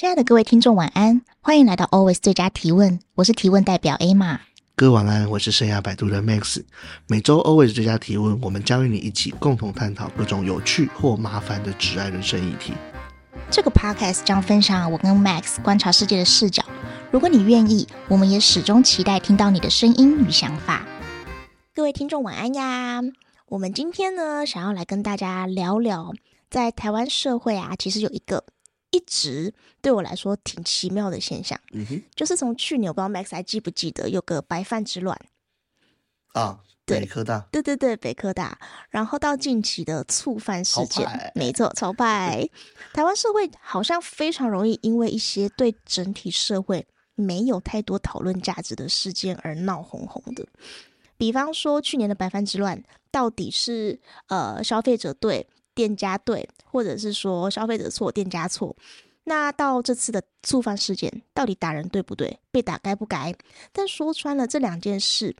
亲爱的各位听众，晚安！欢迎来到 Always 最佳提问，我是提问代表 Emma。各位晚安，我是生涯摆渡的 Max。每周 Always 最佳提问，我们将与你一起共同探讨各种有趣或麻烦的挚爱人生议题。这个 Podcast 将分享我跟 Max 观察世界的视角。如果你愿意，我们也始终期待听到你的声音与想法。各位听众，晚安呀！我们今天呢，想要来跟大家聊聊，在台湾社会啊，其实有一个。一直对我来说挺奇妙的现象，嗯哼，就是从去年我不知道 Max 还记不记得有个白饭之乱。啊，对，北科大，对对对，北科大，然后到近期的醋饭事件，没错，朝拜，台湾社会好像非常容易因为一些对整体社会没有太多讨论价值的事件而闹哄哄的，比方说去年的白饭之乱，到底是呃消费者对？店家对，或者是说消费者错，店家错。那到这次的醋饭事件，到底打人对不对？被打该不该？但说穿了，这两件事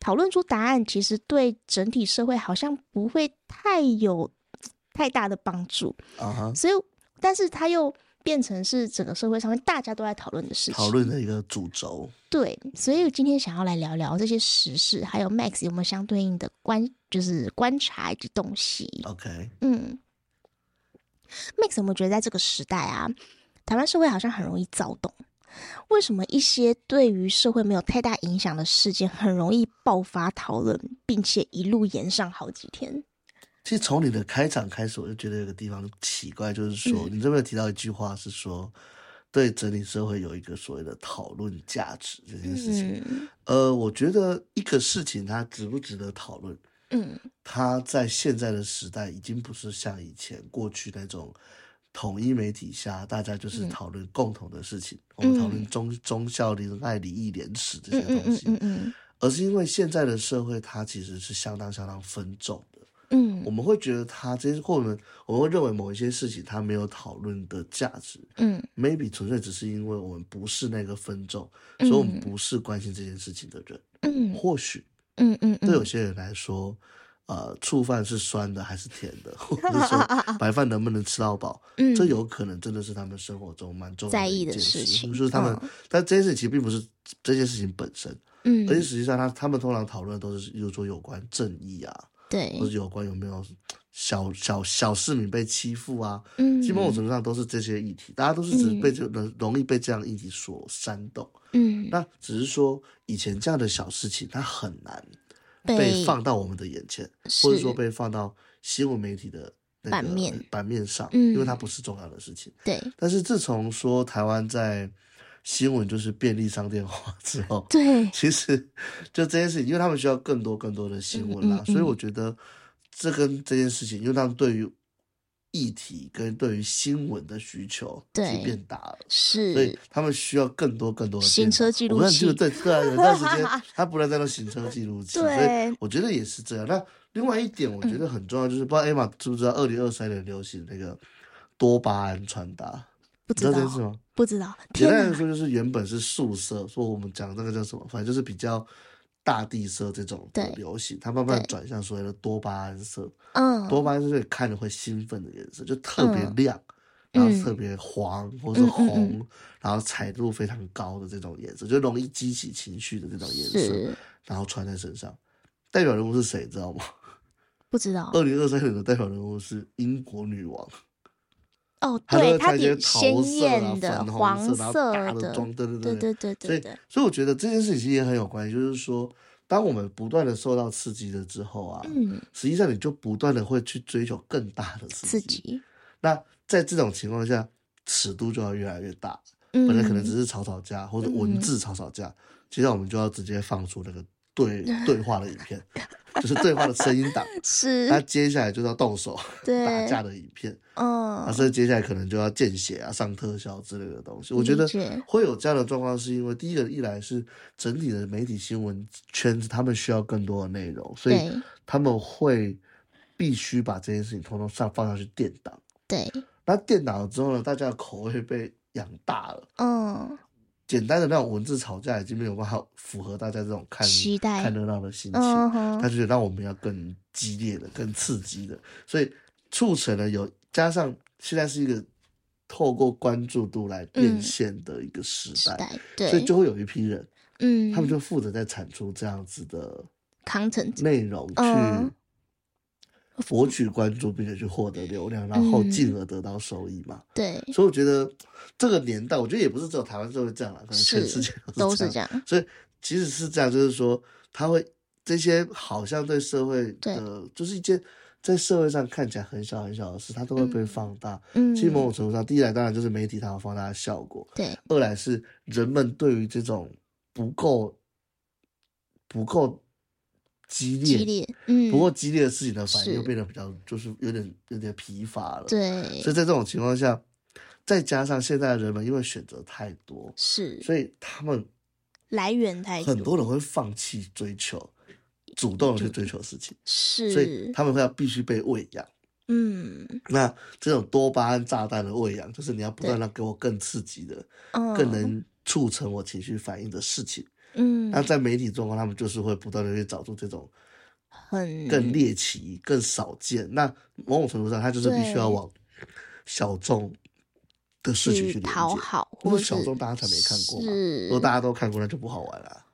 讨论出答案，其实对整体社会好像不会太有 太大的帮助。Uh huh. 所以，但是他又。变成是整个社会上面大家都在讨论的事情，讨论的一个主轴。对，所以今天想要来聊聊这些时事，还有 Max 有没有相对应的观，就是观察以及东西。OK，嗯，Max 有没有觉得在这个时代啊，台湾社会好像很容易躁动？为什么一些对于社会没有太大影响的事件，很容易爆发讨论，并且一路延上好几天？其实从你的开场开始，我就觉得有个地方奇怪，就是说，你这边提到一句话是说，对整体社会有一个所谓的讨论价值这件事情。呃，我觉得一个事情它值不值得讨论，嗯，它在现在的时代已经不是像以前过去那种统一媒体下，大家就是讨论共同的事情，我们讨论忠忠孝仁爱礼义廉耻这些东西，嗯嗯，而是因为现在的社会它其实是相当相当分众。嗯，我们会觉得他这些，或者我们会认为某一些事情他没有讨论的价值。嗯，maybe 纯粹只是因为我们不是那个分众，嗯、所以我们不是关心这件事情的人。嗯，或许，嗯嗯，对有些人来说，呃，醋饭是酸的还是甜的，或者说白饭能不能吃到饱，嗯，这有可能真的是他们生活中蛮重要的一件事，在意的事情。就是他们，嗯、但这件事情其实并不是这件事情本身。嗯，而且实际上他他们通常讨论的都是，比如说有关正义啊。对，或者有关有没有小小小市民被欺负啊？嗯，基本某种程度上都是这些议题，大家都是只是被这容容易被这样的议题所煽动。嗯，那只是说以前这样的小事情，它很难被放到我们的眼前，或者说被放到新闻媒体的那个版面版面上，因为它不是重要的事情。对，但是自从说台湾在新闻就是便利商店化之后，对，其实就这件事情，因为他们需要更多更多的新闻啦，嗯嗯嗯，所以我觉得这跟这件事情，因为他们对于议题跟对于新闻的需求变大了，是，所以他们需要更多更多的行车记录器。对对啊，有段时间他不能再用行车记录器，所以我觉得也是这样。那另外一点，我觉得很重要，就是、嗯、不知道 Emma 知不知道，二零二三年流行那个多巴胺穿搭。不知道，知道这件事吗？不知道。简单来说，就是原本是素色，说我们讲那个叫什么，反正就是比较大地色这种流行，对它慢慢转向所谓的多巴胺色。嗯，多巴胺是看着会兴奋的颜色，就特别亮，嗯、然后特别黄或者是红，嗯嗯嗯、然后彩度非常高的这种颜色，就容易激起情绪的这种颜色，然后穿在身上。代表人物是谁？知道吗？不知道。二零二三年的代表人物是英国女王。哦，对，它挺鲜艳的，黄色的妆，对对对对对对。所以，所以我觉得这件事情也很有关系，就是说，当我们不断的受到刺激了之后啊，嗯，实际上你就不断的会去追求更大的刺激。那在这种情况下，尺度就要越来越大。嗯本来可能只是吵吵架或者文字吵吵架，接下来我们就要直接放出那个对对话的影片，就是对话的声音档，是。那接下来就要动手对 打架的影片，嗯，啊，所以接下来可能就要见血啊、上特效之类的东西。我觉得会有这样的状况，是因为第一个一来是整体的媒体新闻圈子，他们需要更多的内容，所以他们会必须把这件事情通通上放上去垫档。对，那垫档了之后呢，大家的口味被养大了，嗯。简单的那种文字吵架已经没有办法符合大家这种看期待。看热闹的心情，他就觉得让我们要更激烈的、更刺激的，所以促成了有加上现在是一个透过关注度来变现的一个时代，嗯、时代对，所以就会有一批人，嗯，他们就负责在产出这样子的 content 内容去。博取关注，并且去获得流量，然后进而得到收益嘛？对，所以我觉得这个年代，我觉得也不是只有台湾社会这样了，可能全世界都是这样。所以即使是这样，就是说，他会这些好像对社会的，就是一件在社会上看起来很小很小的事，它都会被放大。嗯，其实某种程度上，第一来当然就是媒体它有放大的效果，对；二来是人们对于这种不够不够。激烈，激烈，嗯，不过激烈的事情的反应又变得比较，就是有点有点疲乏了。对，所以在这种情况下，再加上现在的人们因为选择太多，是，所以他们来源太多，很多人会放弃追求，主动的去追求事情，是，所以他们会要必须被喂养。嗯，那这种多巴胺炸弹的喂养，就是你要不断的给我更刺激的，更能促成我情绪反应的事情。嗯，那在媒体状况，他们就是会不断的去找出这种很更猎奇、更少见。那某种程度上，他就是必须要往小众的事情去讨好，或者小众大家才没看过嘛。如果大家都看过，那就不好玩了。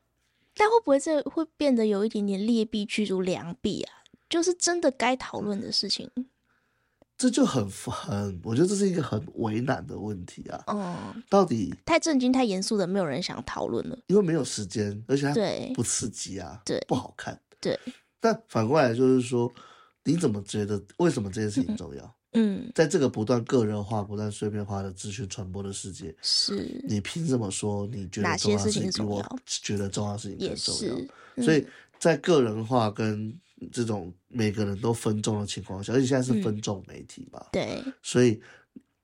但会不会这会变得有一点点劣币驱逐良币啊？就是真的该讨论的事情。这就很很，我觉得这是一个很为难的问题啊。嗯，到底太震惊、太严肃的，没有人想讨论了，因为没有时间，而且它不刺激啊，对，不好看。对。但反过来就是说，你怎么觉得？为什么这件事情重要？嗯，在这个不断个人化、不断碎片化的资讯传播的世界，是你凭什么说你觉得重要事情比我觉得重要的事情更重要？所以在个人化跟这种每个人都分众的情况下，而且现在是分众媒体嘛，嗯，对，所以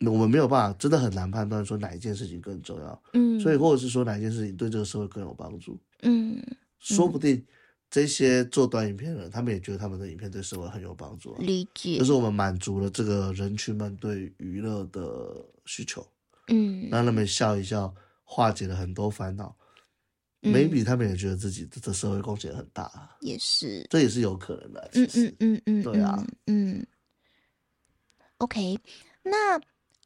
我们没有办法，真的很难判断说哪一件事情更重要，嗯，所以或者是说哪一件事情对这个社会更有帮助，嗯，说不定这些做短影片的人，他们也觉得他们的影片对社会很有帮助，理解，就是我们满足了这个人群们对娱乐的需求，嗯，让他们笑一笑，化解了很多烦恼。Maybe 他们也觉得自己的社会贡献很大，也是，这也是有可能的。嗯嗯嗯嗯，对啊，嗯。OK，那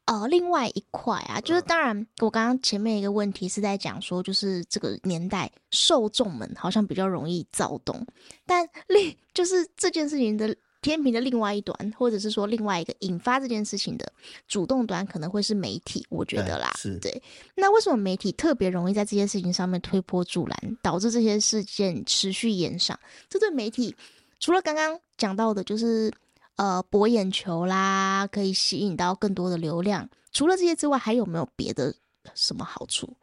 呃，另外一块啊，就是当然，我刚刚前面一个问题是在讲说，就是这个年代受众们好像比较容易躁动，但另就是这件事情的。天平的另外一端，或者是说另外一个引发这件事情的主动端，可能会是媒体。我觉得啦，是对。那为什么媒体特别容易在这些事情上面推波助澜，导致这些事件持续延上？这对媒体除了刚刚讲到的，就是呃博眼球啦，可以吸引到更多的流量，除了这些之外，还有没有别的什么好处？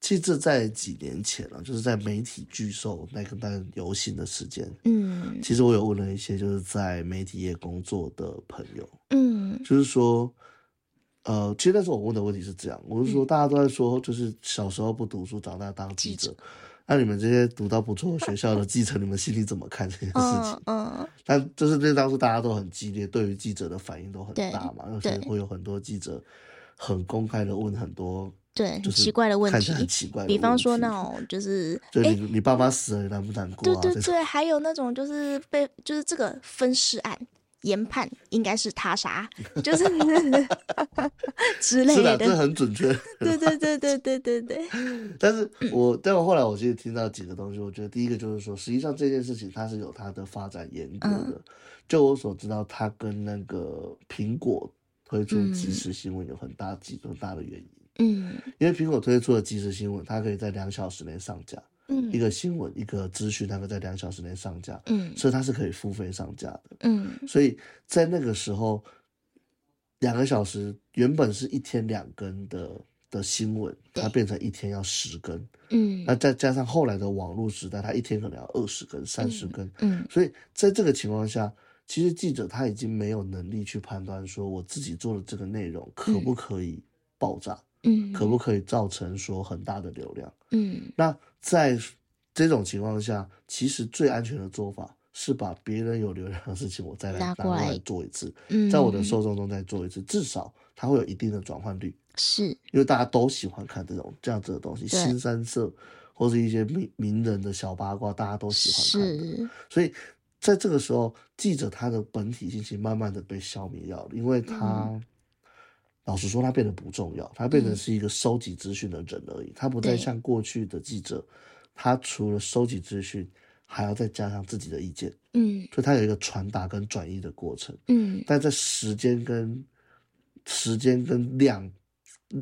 其实这在几年前了，就是在媒体巨兽那个那个游行的时间，嗯，其实我有问了一些就是在媒体业工作的朋友，嗯，就是说，呃，其实那时候我问的问题是这样，我是说大家都在说，就是小时候不读书，长大当记者，那你们这些读到不错学校的记者，你们心里怎么看这件事情？嗯，但就是那当时大家都很激烈，对于记者的反应都很大嘛，而且会有很多记者很公开的问很多。对，很奇怪的问题，很奇怪。比方说那种就是，就你、欸、你爸妈死了，你难不难过、啊？对对对，还有那种就是被就是这个分尸案研判应该是他杀，就是 之类的。是的，这很准确。对对对对对对对。但是我但我后来我其实听到几个东西，我觉得第一个就是说，实际上这件事情它是有它的发展严格的。嗯、就我所知道，它跟那个苹果推出即时新闻有很大几个大的原因。嗯，因为苹果推出了即时新闻，它可以在两小时内上架。嗯，一个新闻，一个资讯，它可以在两小时内上架。嗯，所以它是可以付费上架的。嗯，所以在那个时候，两个小时原本是一天两更的的新闻，它变成一天要十更，嗯，那再加上后来的网络时代，它一天可能要二十更、三十更，嗯，所以在这个情况下，其实记者他已经没有能力去判断说我自己做的这个内容可不可以爆炸，嗯，可不可以造成说很大的流量，嗯，那在这种情况下，其实最安全的做法。是把别人有流量的事情，我再来拿过来做一次，嗯在我的。受众中再做一次，至少它会有一定的转换率。是，因为大家都喜欢看这种这样子的东西，新三色或是一些名名人的小八卦，大家都喜欢看。是，所以在这个时候，记者他的本体信息慢慢的被消灭掉了，因为他、嗯、老实说，他变得不重要，他变成是一个收集资讯的人而已，他不再像过去的记者，他除了收集资讯。还要再加上自己的意见，嗯，所以它有一个传达跟转移的过程，嗯，但在时间跟时间跟量，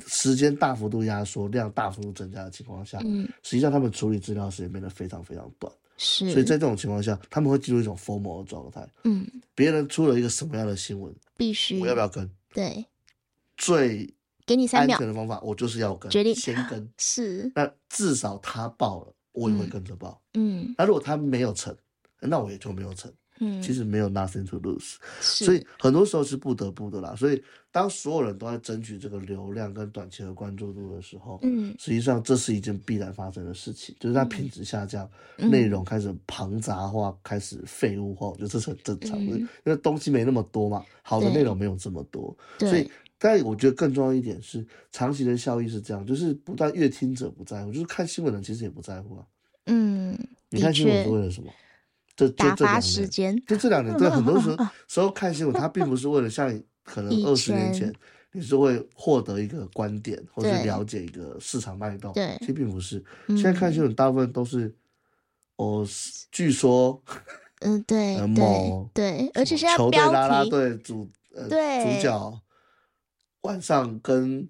时间大幅度压缩，量大幅度增加的情况下，嗯，实际上他们处理资料时间变得非常非常短，是，所以在这种情况下，他们会进入一种 FOMO 的状态，嗯，别人出了一个什么样的新闻，必须，我要不要跟？对，最给你三秒。安全的方法，我就是要跟，决定。先跟，是，那至少他报了。我也会跟着报，嗯，那如果他没有成，那我也就没有成，嗯，其实没有 nothing to lose，所以很多时候是不得不的啦。所以当所有人都在争取这个流量跟短期的关注度的时候，嗯，实际上这是一件必然发生的事情，就是它品质下降，内容开始庞杂化，开始废物化，我觉得这是很正常的，因为东西没那么多嘛，好的内容没有这么多，所以。但我觉得更重要一点是，长期的效益是这样，就是不但阅听者不在乎，就是看新闻的人其实也不在乎啊。嗯，你看新闻是为了什么？这打发时间。就这两年，对很多时候 时候看新闻，它并不是为了像可能二十年前，你是会获得一个观点，或是了解一个市场脉动。对，其实并不是。现在看新闻大部分都是，哦，据说，嗯，对，某对，而且现在球队啦啦队主呃主角。晚上跟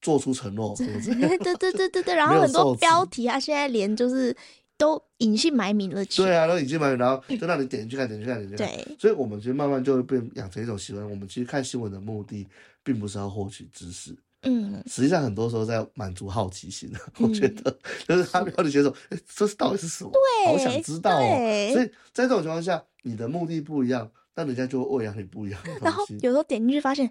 做出承诺，对对对对对对，然后很多标题啊，现在连就是都隐姓埋名了。对啊，都隐姓埋名，然后就让你点进去看，点进去看，点进去看。对，所以我们其实慢慢就会变养成一种习惯。我们其实看新闻的目的，并不是要获取知识，嗯，实际上很多时候在满足好奇心。我觉得，就是他标题写说，哎，这是到底是什么？对，好想知道哦。所以在这种情况下，你的目的不一样，那人家就会喂养你不一样。然后有时候点进去发现。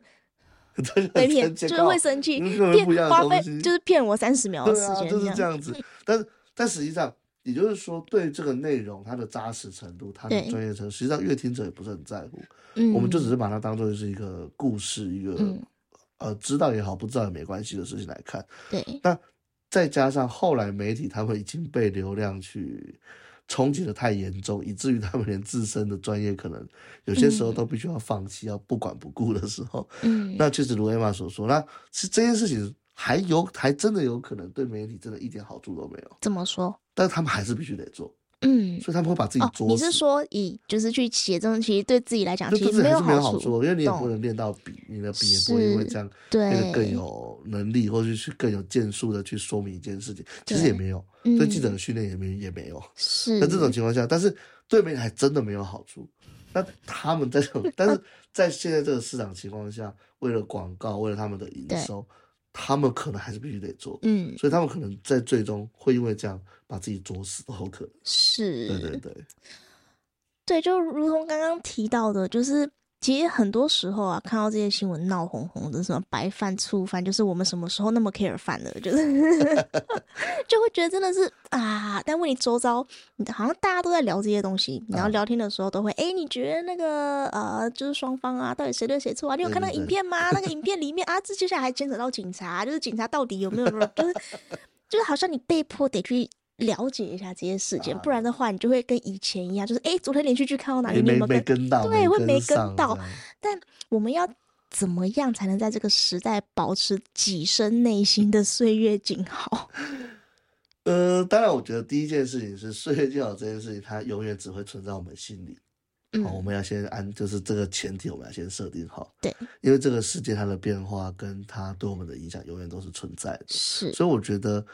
被骗就是会生气，骗花费就是骗我三十秒的时间，就是这样子。但是但实际上，也就是说，对这个内容它的扎实程度、它的专业程度，实际上乐听者也不是很在乎。我们就只是把它当做是一个故事，一个呃知道也好，不知道也没关系的事情来看。对。那再加上后来媒体他们已经被流量去。冲击的太严重，以至于他们连自身的专业可能有些时候都必须要放弃，嗯、要不管不顾的时候，嗯，那确实如 Emma 所说，那是这件事情还有还真的有可能对媒体真的一点好处都没有。怎么说？但是他们还是必须得做。嗯，所以他们会把自己做、哦。你是说以就是去写这种，其实对自己来讲其实没有好处，因为你也不能练到笔，你的笔也不会因为这样变得更有能力，或者是更有建树的去说明一件事情，其实也没有，对记者的训练也没也没有。是在这种情况下，但是对媒体还真的没有好处。那他们在这种，但是 在现在这个市场情况下，为了广告，为了他们的营收。他们可能还是必须得做，嗯，所以他们可能在最终会因为这样把自己作死都有可能。是，对对对，对，就如同刚刚提到的，就是。其实很多时候啊，看到这些新闻闹哄哄的，什么白饭、醋饭，就是我们什么时候那么 care 饭了，就是 就会觉得真的是啊。但问你周遭，好像大家都在聊这些东西，然后聊天的时候都会，哎、啊欸，你觉得那个呃，就是双方啊，到底谁对谁错啊？你有看到影片吗？那个影片里面啊，这接下来还牵扯到警察，就是警察到底有没有，就是 就是好像你被迫得去。了解一下这些事件，不然的话，你就会跟以前一样，就是哎、欸，昨天连续剧看到哪里，没有跟，跟到？对，会没跟到。但我们要怎么样才能在这个时代保持己身内心的岁月静好？呃，当然，我觉得第一件事情是岁月静好这件事情，它永远只会存在我们心里。嗯，好，我们要先按，就是这个前提，我们要先设定好。对，因为这个世界它的变化跟它对我们的影响，永远都是存在的。是，所以我觉得。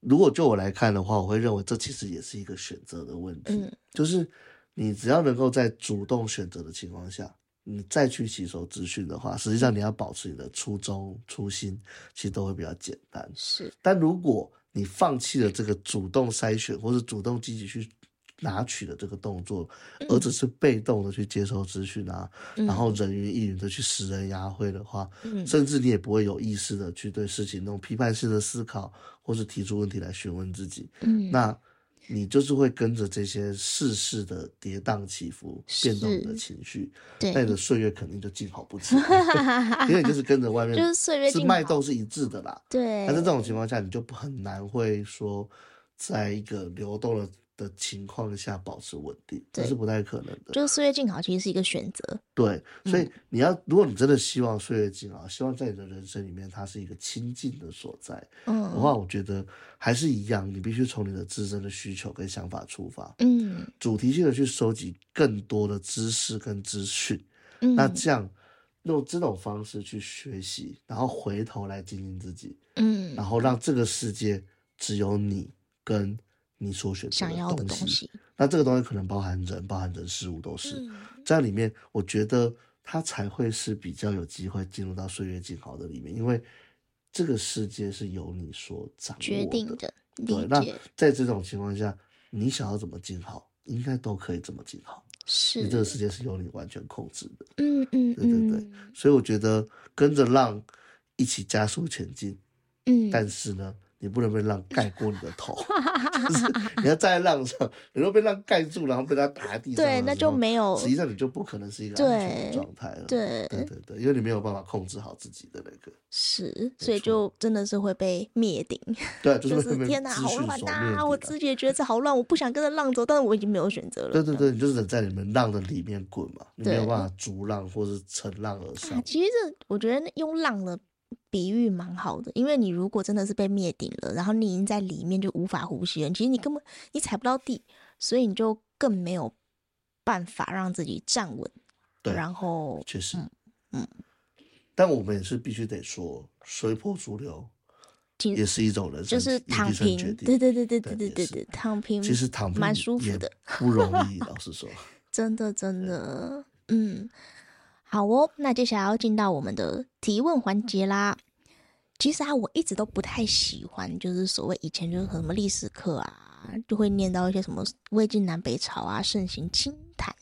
如果就我来看的话，我会认为这其实也是一个选择的问题。嗯，就是你只要能够在主动选择的情况下，你再去吸收资讯的话，实际上你要保持你的初衷初心，其实都会比较简单。是，但如果你放弃了这个主动筛选或者主动积极去拿取的这个动作，嗯、而只是被动的去接收资讯啊，嗯、然后人云亦云的去拾人牙慧的话，嗯、甚至你也不会有意识的去对事情那种批判式的思考，或是提出问题来询问自己。嗯，那。你就是会跟着这些世事的跌宕起伏、变动的情绪，对，那你的岁月肯定就静好不起，因为你就是跟着外面，就是岁月是脉动是一致的啦。对，但是这种情况下，你就很难会说，在一个流动的。的情况下保持稳定，这是不太可能的。就是岁月静好，其实是一个选择。对，所以你要，如果你真的希望岁月静好，希望在你的人生里面它是一个清净的所在，嗯，的话，我觉得还是一样，你必须从你的自身的需求跟想法出发，嗯，主题性的去收集更多的知识跟资讯，嗯，那这样用这种方式去学习，然后回头来经营自己，嗯，然后让这个世界只有你跟。你所选择的东西，那这个东西可能包含人，包含人事物都是、嗯、在里面。我觉得它才会是比较有机会进入到岁月静好的里面，因为这个世界是由你所掌握。决定的。对，那在这种情况下，你想要怎么静好，应该都可以怎么静好。是，你这个世界是由你完全控制的。嗯嗯，对对对。所以我觉得跟着浪一起加速前进。嗯，但是呢。你不能被浪盖过你的头，就是你要站在浪上，你若被浪盖住，然后被它打在地上，对，那就没有。实际上你就不可能是一个安全的状态了。对对对对，因为你没有办法控制好自己的那个。是，所以就真的是会被灭顶。对，就是天哪，好乱啊！我自己也觉得这好乱，我不想跟着浪走，但是我已经没有选择了。对对对，你就是在你们浪的里面滚嘛，你没有办法逐浪或是乘浪而上。其实这我觉得用浪的。比喻蛮好的，因为你如果真的是被灭顶了，然后你已经在里面就无法呼吸了，其实你根本你踩不到地，所以你就更没有办法让自己站稳。对，然后确实，嗯，嗯，但我们也是必须得说，随波逐流也是一种人生，就是躺平。对对对对对对对对，躺平其实躺平蛮舒服的，不容易，老实说，真的真的，嗯。好哦，那接下来要进到我们的提问环节啦。其实啊，我一直都不太喜欢，就是所谓以前就是什么历史课啊，就会念到一些什么魏晋南北朝啊，盛行清谈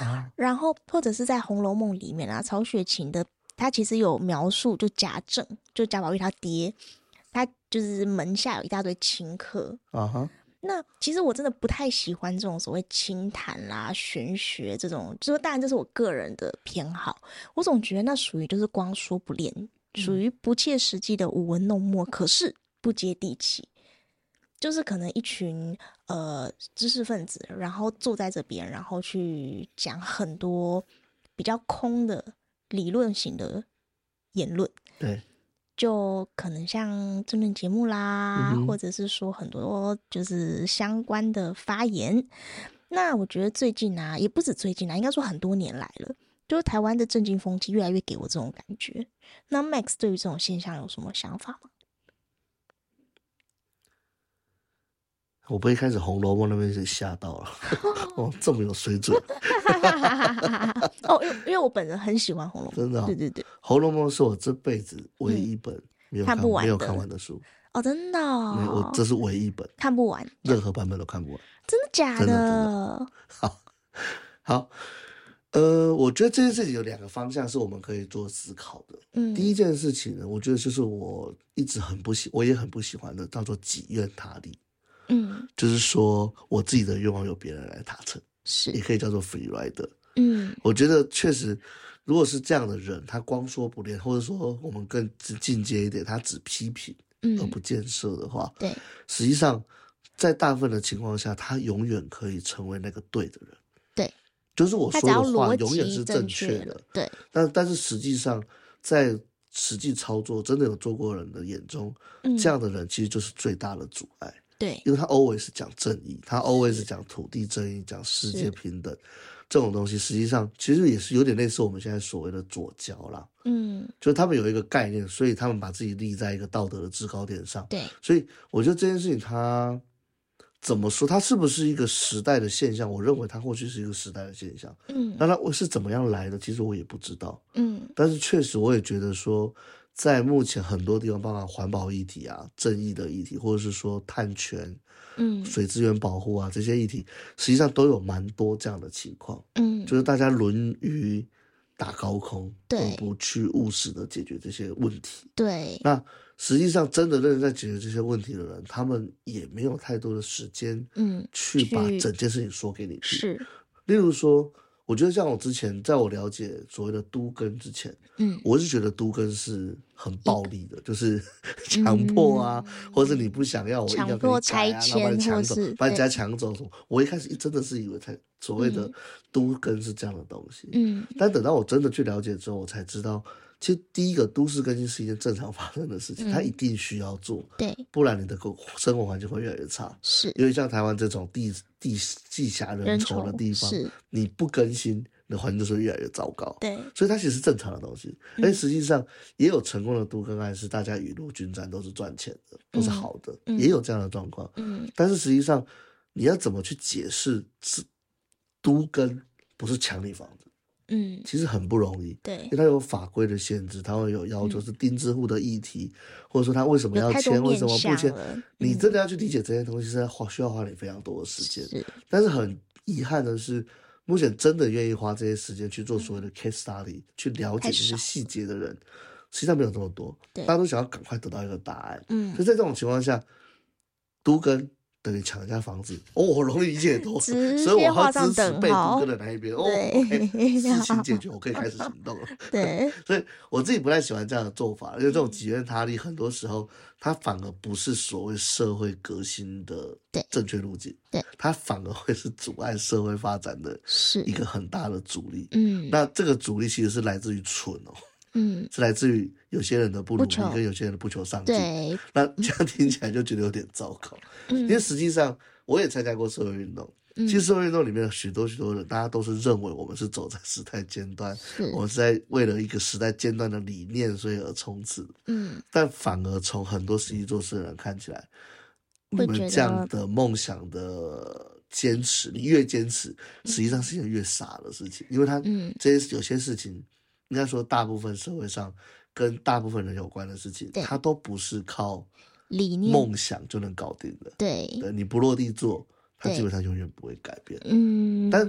啊，然后或者是在《红楼梦》里面啊，曹雪芹的他其实有描述，就贾政，就贾宝玉他爹，他就是门下有一大堆清客啊哈。那其实我真的不太喜欢这种所谓清谈啦、玄学这种，就是当然这是我个人的偏好。我总觉得那属于就是光说不练，属于不切实际的舞文弄墨，可是不接地气。就是可能一群呃知识分子，然后坐在这边，然后去讲很多比较空的理论型的言论。对。就可能像政论节目啦，嗯、或者是说很多就是相关的发言。那我觉得最近啊，也不止最近啊，应该说很多年来了，就是台湾的政经风气越来越给我这种感觉。那 Max 对于这种现象有什么想法吗？我不会开始《红楼梦》那边就吓到了，哦，这么有水准。哦，因为因为我本人很喜欢《红楼梦》，真的、哦，对对对，《红楼梦》是我这辈子唯一一本没有看，没有看完的书。哦，真的、哦，没有，我这是唯一一本看不完，任何版本都看不完。真的假的？真的，真的。好，好，呃，我觉得这件事情有两个方向是我们可以做思考的。嗯，第一件事情呢，我觉得就是我一直很不喜，我也很不喜欢的，叫做己愿他利。嗯，就是说我自己的愿望由别人来达成，是也可以叫做 free rider。嗯，我觉得确实，如果是这样的人，他光说不练，或者说我们更进阶一点，他只批评而不建设的话，对，实际上在大部分的情况下，他永远可以成为那个对的人。对，就是我说的话永远是正确的。对，但但是实际上在实际操作真的有做过人的眼中，这样的人其实就是最大的阻碍。对，因为他 always 讲正义，他 always 讲土地正义，讲世界平等，这种东西实际上其实也是有点类似我们现在所谓的左交啦。嗯，就是他们有一个概念，所以他们把自己立在一个道德的制高点上。对，所以我觉得这件事情他怎么说？它是不是一个时代的现象？我认为它或许是一个时代的现象。嗯，那它我是怎么样来的？其实我也不知道。嗯，但是确实我也觉得说，在目前很多地方，包括环保议题啊、正义的议题，或者是说碳权、嗯、水资源保护啊这些议题，实际上都有蛮多这样的情况。嗯，就是大家沦于打高空，对，不去务实的解决这些问题。对，那。实际上，真的认真在解决这些问题的人，他们也没有太多的时间，嗯，去把整件事情说给你听。是，例如说，我觉得像我之前，在我了解所谓的都根之前，嗯，我是觉得都根是很暴力的，就是 强迫啊，嗯、或者你不想要，我一定要给你拆啊，然后把你抢走，把你家抢走什么。我一开始真的是以为才所谓的都根是这样的东西，嗯，但等到我真的去了解之后，我才知道。其实第一个都市更新是一件正常发生的事情，嗯、它一定需要做，对，不然你的生活环境会越来越差。是，因为像台湾这种地地地狭人稠的地方，你不更新，你的环境就是越来越糟糕。对，所以它其实是正常的东西。而且实际上也有成功的都更案，是大家雨露均沾，都是赚钱的，都是好的，嗯、也有这样的状况。嗯，但是实际上你要怎么去解释是都更不是强力房子？嗯，其实很不容易，对，因为它有法规的限制，它会有要求是钉子户的议题，嗯、或者说他为什么要签，为什么不签，嗯、你真的要去理解这些东西，是花需要花你非常多的时间。是，但是很遗憾的是，目前真的愿意花这些时间去做所谓的 case study，、嗯、去了解这些细节的人，实际上没有这么多。对，大家都想要赶快得到一个答案。嗯，所以在这种情况下，都更。等于抢人家房子哦，我容易理解多，所以我要支持被都更的那一边哦。OK，事情解决，我可以开始行动了。对，所以我自己不太喜欢这样的做法，因为这种己愿他利，很多时候它反而不是所谓社会革新的正确路径，对，它反而会是阻碍社会发展的是一个很大的阻力。嗯，那这个阻力其实是来自于蠢哦。嗯，是来自于有些人的不努力，跟有些人的不求上进。对，那这样听起来就觉得有点糟糕。嗯，因为实际上我也参加过社会运动。嗯，其实社会运动里面许多许多人，大家都是认为我们是走在时代尖端，是我们是在为了一个时代尖端的理念，所以而冲刺。嗯，但反而从很多实际做事的人看起来，你们这样的梦想的坚持，你越坚持，实际上是一件越傻的事情，因为他嗯，这些有些事情。应该说，大部分社会上跟大部分人有关的事情，它都不是靠理念、梦想就能搞定的。对，对，你不落地做，它基本上永远不会改变。嗯，但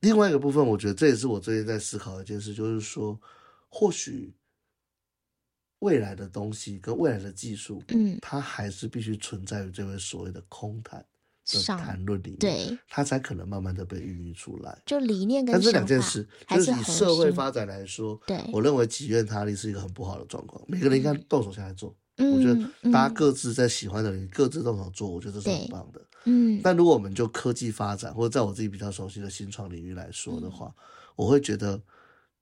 另外一个部分，我觉得这也是我最近在思考的一件事，就是说，或许未来的东西跟未来的技术，嗯，它还是必须存在于这位所谓的空谈。的谈论里面，对，它才可能慢慢的被孕育出来。就理念跟但这两件事，就是以社会发展来说，对，我认为己愿他利是一个很不好的状况。每个人应该动手下来做，我觉得大家各自在喜欢的人各自动手做，我觉得这是很棒的。嗯，但如果我们就科技发展，或者在我自己比较熟悉的新创领域来说的话，我会觉得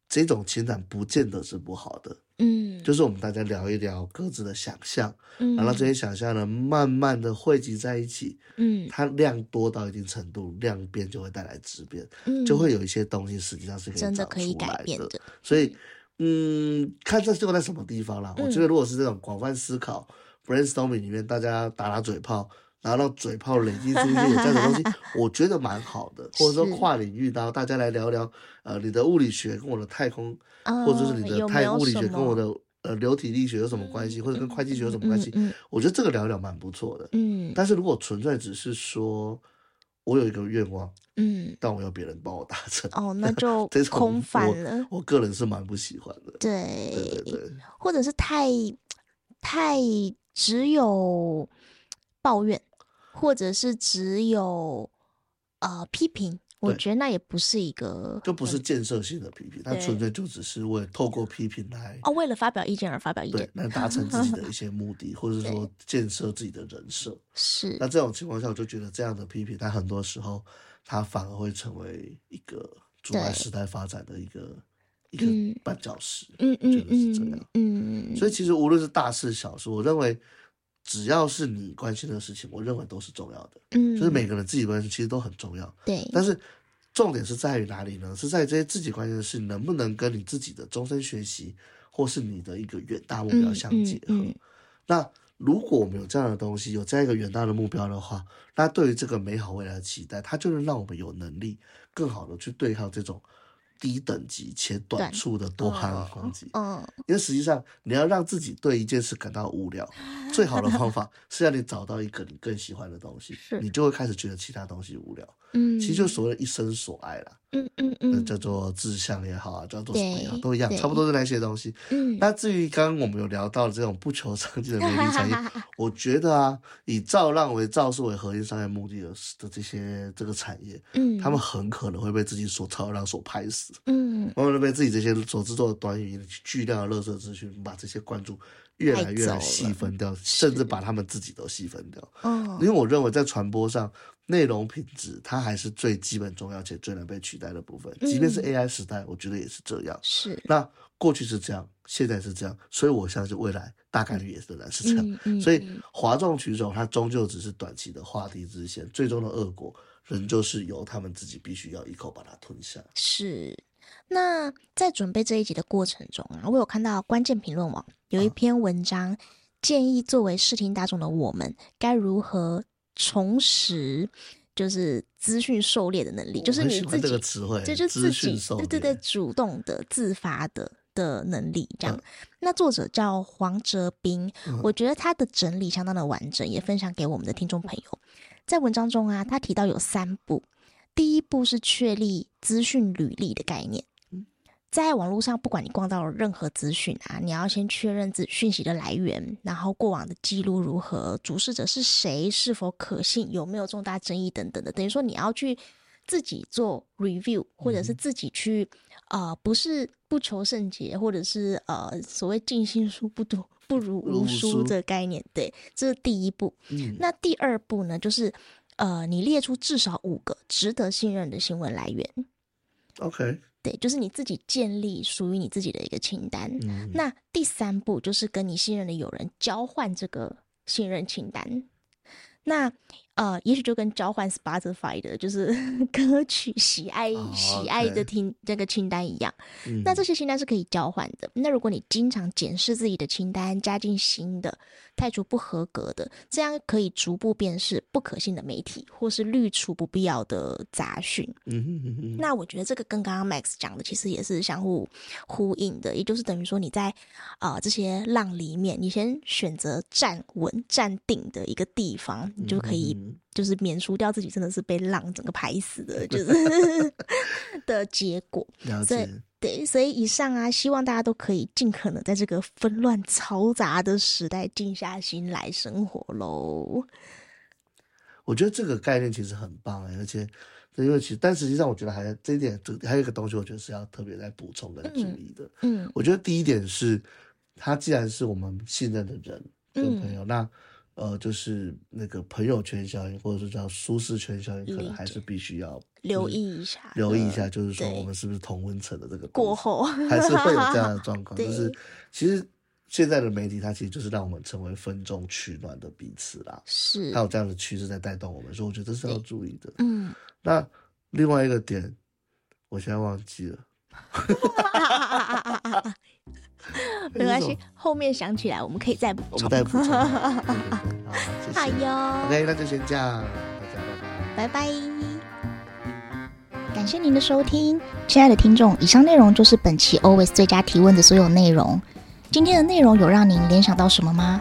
这种情感不见得是不好的。嗯，就是我们大家聊一聊各自的想象，嗯，然后这些想象呢，慢慢的汇集在一起，嗯，它量多到一定程度，量变就会带来质变，嗯，就会有一些东西实际上是可以真的可以改变的。所以，嗯，看这就在什么地方啦。我觉得如果是这种广泛思考 brainstorming 里面，大家打打嘴炮，然后让嘴炮累积出一些有价的东西，我觉得蛮好的。或者说跨领域，然后大家来聊聊，呃，你的物理学跟我的太空。或者是你的太物理学跟我的呃流体力学有什么关系，或者跟会计学有什么关系？我觉得这个聊聊蛮不错的。嗯，但是如果纯粹只是说我有一个愿望，嗯，但我要别人帮我达成，哦，那就 空泛了。我个人是蛮不喜欢的。对对对，或者是太太只有抱怨，或者是只有呃批评。我觉得那也不是一个，就不是建设性的批评，它纯粹就只是为透过批评来哦，为了发表意见而发表意见，对，来达成自己的一些目的，或者说 建设自己的人设。是，那这种情况下，我就觉得这样的批评，它很多时候它反而会成为一个阻碍时代发展的一个一个绊脚石。嗯嗯，觉得是这样。嗯，所以其实无论是大事小事，我认为。只要是你关心的事情，我认为都是重要的。嗯，就是每个人自己关心，其实都很重要。对，但是重点是在于哪里呢？是在这些自己关心的事，能不能跟你自己的终身学习，或是你的一个远大目标相结合？嗯嗯嗯、那如果我们有这样的东西，有这样一个远大的目标的话，那对于这个美好未来的期待，它就能让我们有能力更好的去对抗这种。低等级且短促的多巴胺攻击，嗯，因为实际上你要让自己对一件事感到无聊，最好的方法是让你找到一个你更喜欢的东西，你就会开始觉得其他东西无聊。嗯，其实就所谓的一生所爱啦，嗯嗯嗯，叫做志向也好啊，叫做什么也好，都一样，差不多是那些东西。嗯，那至于刚刚我们有聊到的这种不求上进的媒体产业，我觉得啊，以造浪为造势为核心商业目的的的这些这个产业，嗯，他们很可能会被自己所造浪所拍死。嗯，往往被自己这些所制作的短语音、巨量的垃圾资讯，把这些关注越来越细分掉，甚至把他们自己都细分掉。嗯，因为我认为在传播上，内容品质它还是最基本重要且最难被取代的部分。即便是 AI 时代，我觉得也是这样。是，那过去是这样，现在是这样，所以我相信未来大概率也仍然是这样。所以哗众取宠，它终究只是短期的画地自限，最终的恶果仍旧是由他们自己必须要一口把它吞下。是。那在准备这一集的过程中啊，我有看到关键评论网有一篇文章，建议作为视听大众的我们该如何重拾就是资讯狩猎的能力，就是你自己，这就是自己对对对主动的自发的的能力。这样，那作者叫黄哲斌，我觉得他的整理相当的完整，也分享给我们的听众朋友。在文章中啊，他提到有三步。第一步是确立资讯履历的概念，在网络上，不管你逛到任何资讯啊，你要先确认资讯息的来源，然后过往的记录如何，主事者是谁，是否可信，有没有重大争议等等的。等于说你要去自己做 review，或者是自己去，呃，不是不求甚解，或者是呃所谓尽心书不读 不如无书这个概念。对，这是第一步。嗯，那第二步呢，就是。呃，你列出至少五个值得信任的新闻来源。OK，对，就是你自己建立属于你自己的一个清单。嗯。那第三步就是跟你信任的友人交换这个信任清单。那呃，也许就跟交换 Spotify 的，就是 歌曲喜爱、oh. 喜爱的听这个清单一样。嗯。那这些清单是可以交换的。那如果你经常检视自己的清单，加进新的，汰除不合格的，这样可以逐步辨识不可信的媒体，或是滤除不必要的杂讯。嗯哼嗯哼。那我觉得这个跟刚刚 Max 讲的其实也是相互呼应的，也就是等于说你在啊、呃、这些浪里面，你先选择站稳、站定的一个地方，你就可以。就是免除掉自己真的是被浪整个拍死的，就是 的结果。了解。对，所以以上啊，希望大家都可以尽可能在这个纷乱嘈杂的时代静下心来生活喽。我觉得这个概念其实很棒，而且因为其实，但实际上我觉得还这一点，还有一个东西，我觉得是要特别来补充跟注意的。嗯，我觉得第一点是，他既然是我们信任的人跟朋友，嗯、那。呃，就是那个朋友圈效应，或者是叫舒适圈效应，可能还是必须要留意一下，留意一下，就是说我们是不是同温层的这个过后，还是会有这样的状 况。就是其实现在的媒体，它其实就是让我们成为分众取暖的彼此啦。是，它有这样的趋势在带动我们，所以我觉得这是要注意的。嗯，那另外一个点，我现在忘记了。没关系，后面想起来我们可以再补充。我们再补充。好哟。OK，那就先这样，大家拜拜。拜拜。感谢您的收听，亲爱的听众，以上内容就是本期 Always 最佳提问的所有内容。今天的内容有让您联想到什么吗？